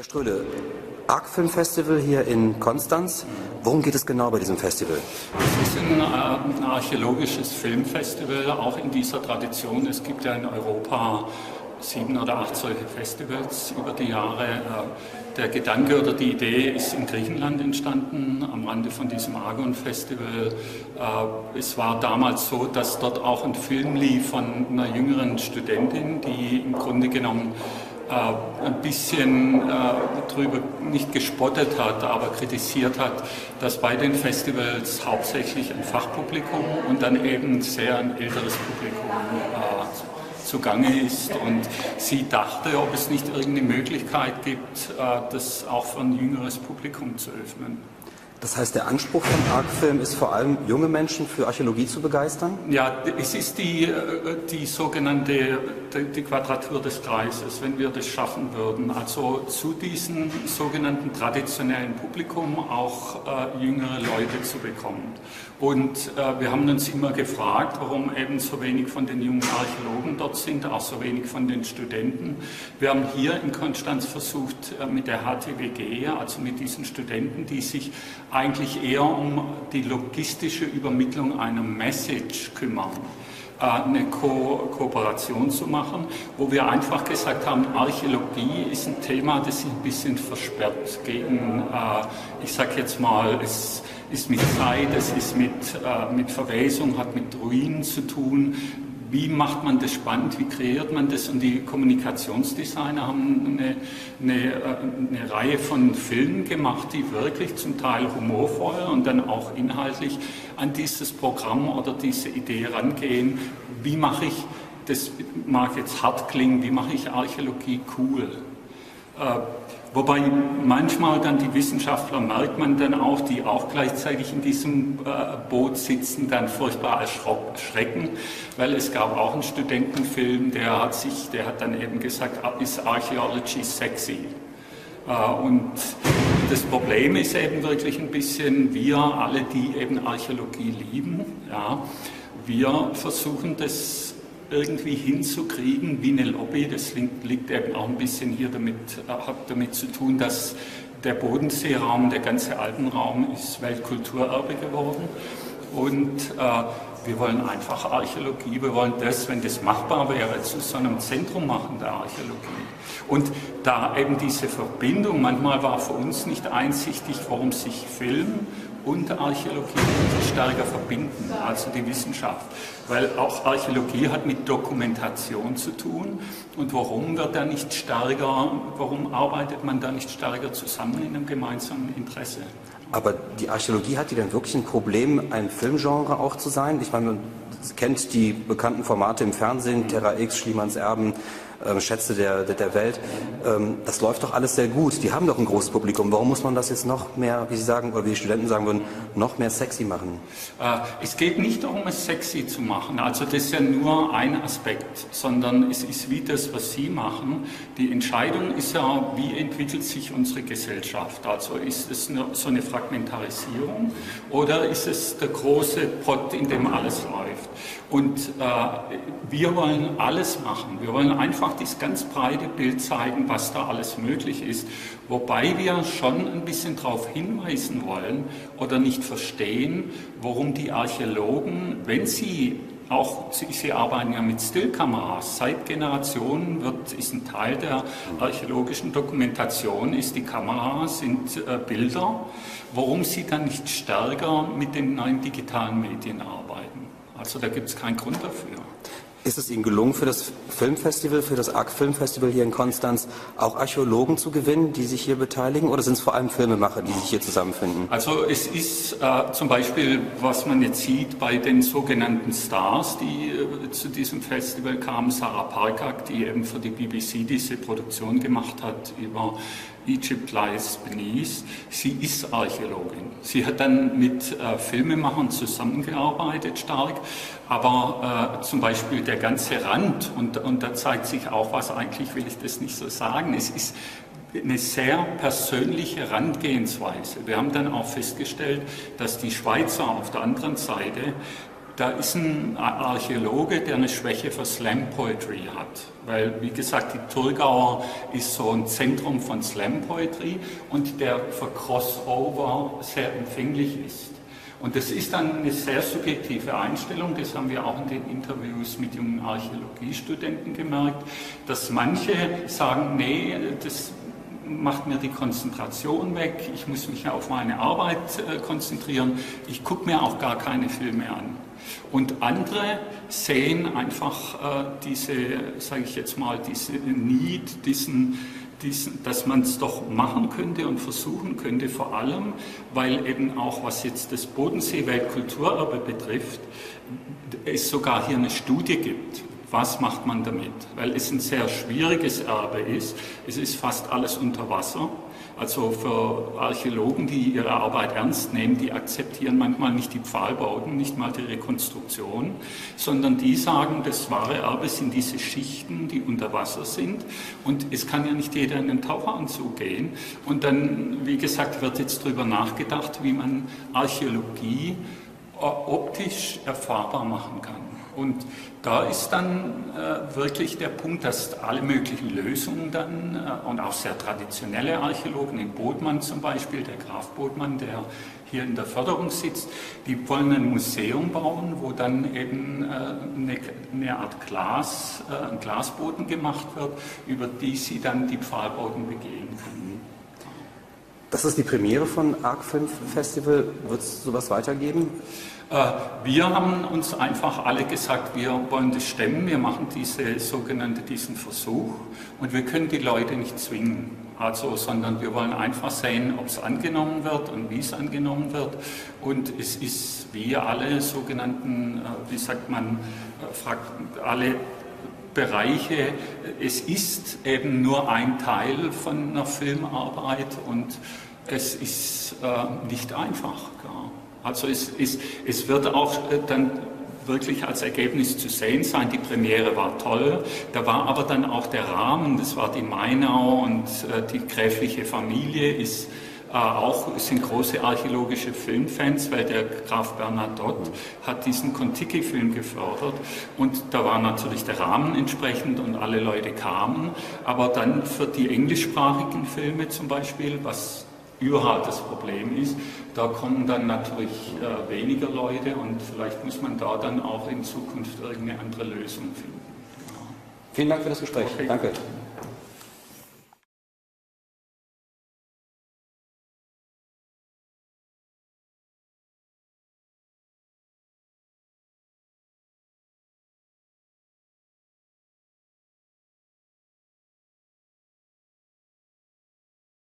Herr Ströhle, ARC Film Festival hier in Konstanz. Worum geht es genau bei diesem Festival? Es ist ein, ein archäologisches Filmfestival, auch in dieser Tradition. Es gibt ja in Europa sieben oder acht solche Festivals über die Jahre. Äh, der Gedanke oder die Idee ist in Griechenland entstanden, am Rande von diesem Argon-Festival. Äh, es war damals so, dass dort auch ein Film lief von einer jüngeren Studentin, die im Grunde genommen ein bisschen äh, darüber nicht gespottet hat, aber kritisiert hat, dass bei den Festivals hauptsächlich ein Fachpublikum und dann eben sehr ein älteres Publikum äh, zugange ist. Und sie dachte, ob es nicht irgendeine Möglichkeit gibt, das auch für ein jüngeres Publikum zu öffnen. Das heißt, der Anspruch von Arc-Film ist vor allem, junge Menschen für Archäologie zu begeistern? Ja, es ist die, äh, die sogenannte die Quadratur des Kreises, wenn wir das schaffen würden. Also zu diesem sogenannten traditionellen Publikum auch äh, jüngere Leute zu bekommen. Und äh, wir haben uns immer gefragt, warum eben so wenig von den jungen Archäologen dort sind, auch so wenig von den Studenten. Wir haben hier in Konstanz versucht, äh, mit der HTWG, also mit diesen Studenten, die sich eigentlich eher um die logistische Übermittlung einer Message kümmern äh, eine Ko Kooperation zu machen, wo wir einfach gesagt haben, Archäologie ist ein Thema, das sich ein bisschen versperrt gegen, äh, ich sage jetzt mal, es ist mit Zeit, es ist mit, äh, mit Verwesung, hat mit Ruinen zu tun. Wie macht man das spannend? Wie kreiert man das? Und die Kommunikationsdesigner haben eine, eine, äh, eine Reihe von Filmen gemacht, die wirklich zum Teil humorvoll und dann auch inhaltlich an dieses Programm oder diese Idee rangehen. Wie mache ich, das mag jetzt hart klingen, wie mache ich Archäologie cool? Äh, Wobei manchmal dann die Wissenschaftler, merkt man dann auch, die auch gleichzeitig in diesem äh, Boot sitzen, dann furchtbar erschrecken, weil es gab auch einen Studentenfilm, der hat sich, der hat dann eben gesagt, ist Archaeology sexy? Äh, und das Problem ist eben wirklich ein bisschen, wir alle, die eben Archäologie lieben, ja, wir versuchen das irgendwie hinzukriegen wie eine Lobby. Das liegt eben auch ein bisschen hier damit, äh, hat damit zu tun, dass der Bodenseeraum, der ganze Alpenraum ist Weltkulturerbe geworden. Und äh, wir wollen einfach Archäologie, wir wollen das, wenn das machbar wäre, zu so einem Zentrum machen der Archäologie. Und da eben diese Verbindung, manchmal war für uns nicht einsichtig, warum sich Film und Archäologie stärker verbinden, also die Wissenschaft. Weil auch Archäologie hat mit Dokumentation zu tun. Und warum wird da nicht stärker, warum arbeitet man da nicht stärker zusammen in einem gemeinsamen Interesse? Aber die Archäologie hat die denn wirklich ein Problem, ein Filmgenre auch zu sein? Ich meine, man kennt die bekannten Formate im Fernsehen, Terra X, Schliemanns Erben, äh, Schätze der, der, der Welt. Ähm, das läuft doch alles sehr gut. Die haben doch ein großes Publikum. Warum muss man das jetzt noch mehr, wie Sie sagen, oder wie die Studenten sagen würden, noch mehr sexy machen? Äh, es geht nicht darum, es sexy zu machen. Also das ist ja nur ein Aspekt, sondern es ist wie das, was Sie machen. Die Entscheidung ist ja, wie entwickelt sich unsere Gesellschaft? Also ist es eine, so eine Fragmentarisierung oder ist es der große Pott, in dem alles läuft? Und äh, wir wollen alles machen. Wir wollen einfach das ganz breite Bild zeigen, was da alles möglich ist. Wobei wir schon ein bisschen darauf hinweisen wollen oder nicht verstehen, warum die Archäologen, wenn sie auch sie arbeiten ja mit Stillkameras. Seit Generationen wird, ist ein Teil der archäologischen Dokumentation, ist die Kamera, sind äh, Bilder. Warum sie dann nicht stärker mit den neuen digitalen Medien arbeiten? Also da gibt es keinen Grund dafür. Ist es Ihnen gelungen, für das Filmfestival, für das ARC Filmfestival hier in Konstanz auch Archäologen zu gewinnen, die sich hier beteiligen? Oder sind es vor allem Filmemacher, die sich hier zusammenfinden? Also es ist äh, zum Beispiel, was man jetzt sieht bei den sogenannten Stars, die äh, zu diesem Festival kamen, Sarah Parkak, die eben für die BBC diese Produktion gemacht hat über Egypt Lies Beneath. Sie ist Archäologin. Sie hat dann mit äh, Filmemachern zusammengearbeitet stark, aber äh, zum Beispiel der ganze Rand, und, und da zeigt sich auch was, eigentlich will ich das nicht so sagen, es ist eine sehr persönliche Rangehensweise. Wir haben dann auch festgestellt, dass die Schweizer auf der anderen Seite da ist ein Archäologe, der eine Schwäche für Slam Poetry hat. Weil, wie gesagt, die Thurgauer ist so ein Zentrum von Slam Poetry und der für Crossover sehr empfänglich ist. Und das ist dann eine sehr subjektive Einstellung, das haben wir auch in den Interviews mit jungen Archäologiestudenten gemerkt, dass manche sagen, nee, das macht mir die Konzentration weg, ich muss mich auf meine Arbeit äh, konzentrieren, ich gucke mir auch gar keine Filme an. Und andere sehen einfach äh, diese, sage ich jetzt mal, diese Need, diesen, diesen, dass man es doch machen könnte und versuchen könnte, vor allem, weil eben auch was jetzt das Bodensee-Weltkulturerbe betrifft, es sogar hier eine Studie gibt. Was macht man damit? Weil es ein sehr schwieriges Erbe ist. Es ist fast alles unter Wasser. Also für Archäologen, die ihre Arbeit ernst nehmen, die akzeptieren manchmal nicht die Pfahlbauten, nicht mal die Rekonstruktion, sondern die sagen, das wahre Erbe sind diese Schichten, die unter Wasser sind. Und es kann ja nicht jeder in den Taucheranzug gehen. Und dann, wie gesagt, wird jetzt darüber nachgedacht, wie man Archäologie optisch erfahrbar machen kann. Und da ist dann äh, wirklich der Punkt, dass alle möglichen Lösungen dann äh, und auch sehr traditionelle Archäologen, in Bodmann zum Beispiel, der Graf Bodmann, der hier in der Förderung sitzt, die wollen ein Museum bauen, wo dann eben äh, eine, eine, Art Glas, äh, ein Glasboden gemacht wird, über die sie dann die Pfahlbauten begehen können. Das ist die Premiere von Arc Film Festival. Wird es sowas weitergeben? Äh, wir haben uns einfach alle gesagt, wir wollen das stemmen, wir machen diese sogenannte, diesen Versuch und wir können die Leute nicht zwingen. Also, sondern wir wollen einfach sehen, ob es angenommen wird und wie es angenommen wird. Und es ist wie alle sogenannten, äh, wie sagt man, äh, alle Bereiche, es ist eben nur ein Teil von einer Filmarbeit und es ist nicht einfach. Also es, es, es wird auch äh, dann wirklich als Ergebnis zu sehen sein. Die Premiere war toll. Da war aber dann auch der Rahmen, das war die Mainau und äh, die gräfliche Familie ist äh, auch sind große archäologische Filmfans, weil der Graf Bernadotte hat diesen Kontiki-Film gefördert und da war natürlich der Rahmen entsprechend und alle Leute kamen. Aber dann für die englischsprachigen Filme zum Beispiel, was überhaupt das Problem ist. Da kommen dann natürlich äh, weniger Leute und vielleicht muss man da dann auch in Zukunft irgendeine andere Lösung finden. Vielen Dank für das Gespräch. Okay. Danke.